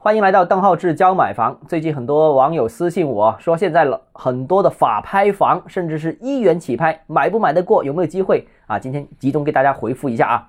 欢迎来到邓浩志教买房。最近很多网友私信我说，现在了很多的法拍房，甚至是一元起拍，买不买得过，有没有机会啊？今天集中给大家回复一下啊。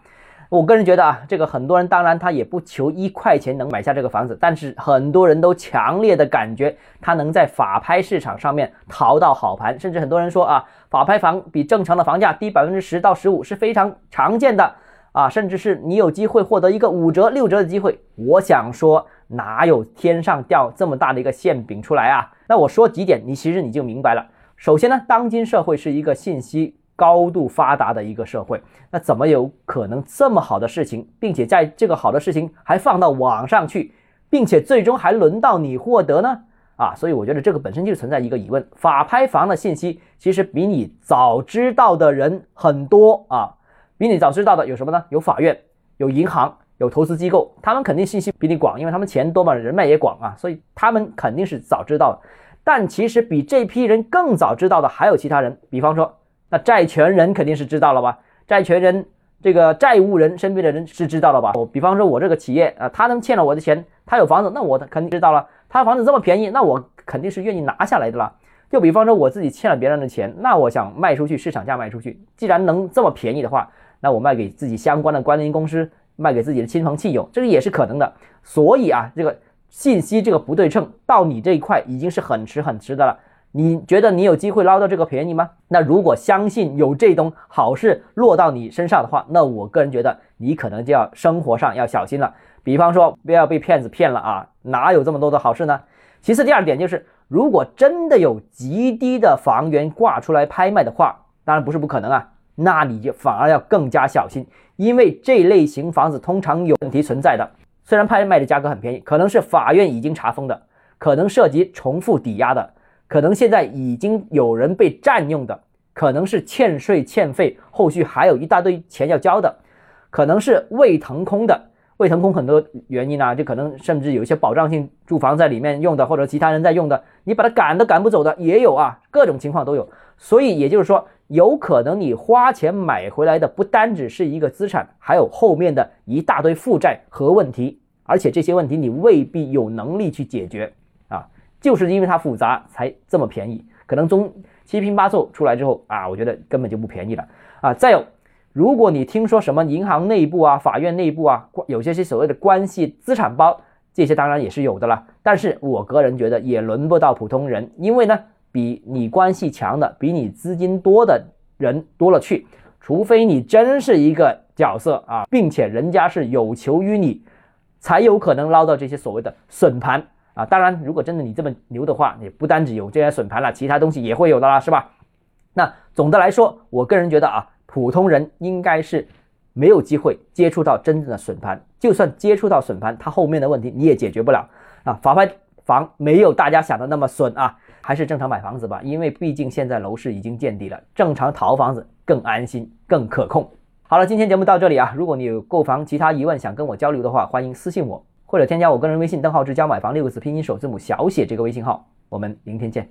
我个人觉得啊，这个很多人当然他也不求一块钱能买下这个房子，但是很多人都强烈的感觉他能在法拍市场上面淘到好盘，甚至很多人说啊，法拍房比正常的房价低百分之十到十五是非常常见的啊，甚至是你有机会获得一个五折六折的机会。我想说，哪有天上掉这么大的一个馅饼出来啊？那我说几点，你其实你就明白了。首先呢，当今社会是一个信息。高度发达的一个社会，那怎么有可能这么好的事情，并且在这个好的事情还放到网上去，并且最终还轮到你获得呢？啊，所以我觉得这个本身就存在一个疑问：法拍房的信息其实比你早知道的人很多啊，比你早知道的有什么呢？有法院，有银行，有投资机构，他们肯定信息比你广，因为他们钱多嘛，人脉也广啊，所以他们肯定是早知道的。但其实比这批人更早知道的还有其他人，比方说。那债权人肯定是知道了吧？债权人这个债务人身边的人是知道了吧？我比方说，我这个企业啊，他能欠了我的钱，他有房子，那我肯定知道了。他房子这么便宜，那我肯定是愿意拿下来的了。就比方说，我自己欠了别人的钱，那我想卖出去，市场价卖出去。既然能这么便宜的话，那我卖给自己相关的关联公司，卖给自己的亲朋戚友，这个也是可能的。所以啊，这个信息这个不对称到你这一块已经是很迟很迟的了。你觉得你有机会捞到这个便宜吗？那如果相信有这种好事落到你身上的话，那我个人觉得你可能就要生活上要小心了。比方说，不要被骗子骗了啊！哪有这么多的好事呢？其次，第二点就是，如果真的有极低的房源挂出来拍卖的话，当然不是不可能啊，那你就反而要更加小心，因为这类型房子通常有问题存在的。虽然拍卖的价格很便宜，可能是法院已经查封的，可能涉及重复抵押的。可能现在已经有人被占用的，可能是欠税欠费，后续还有一大堆钱要交的，可能是未腾空的，未腾空很多原因啊，就可能甚至有一些保障性住房在里面用的，或者其他人在用的，你把它赶都赶不走的也有啊，各种情况都有。所以也就是说，有可能你花钱买回来的不单只是一个资产，还有后面的一大堆负债和问题，而且这些问题你未必有能力去解决啊。就是因为它复杂才这么便宜，可能中七拼八凑出来之后啊，我觉得根本就不便宜了啊。再有，如果你听说什么银行内部啊、法院内部啊，有些些所谓的关系资产包，这些当然也是有的了。但是我个人觉得也轮不到普通人，因为呢，比你关系强的、比你资金多的人多了去，除非你真是一个角色啊，并且人家是有求于你，才有可能捞到这些所谓的损盘。啊，当然，如果真的你这么牛的话，也不单只有这些损盘了，其他东西也会有的啦，是吧？那总的来说，我个人觉得啊，普通人应该是没有机会接触到真正的损盘，就算接触到损盘，它后面的问题你也解决不了啊。法拍房没有大家想的那么损啊，还是正常买房子吧，因为毕竟现在楼市已经见底了，正常淘房子更安心、更可控。好了，今天节目到这里啊，如果你有购房其他疑问想跟我交流的话，欢迎私信我。或者添加我个人微信“邓浩志教买房”六个字拼音首字母小写这个微信号，我们明天见。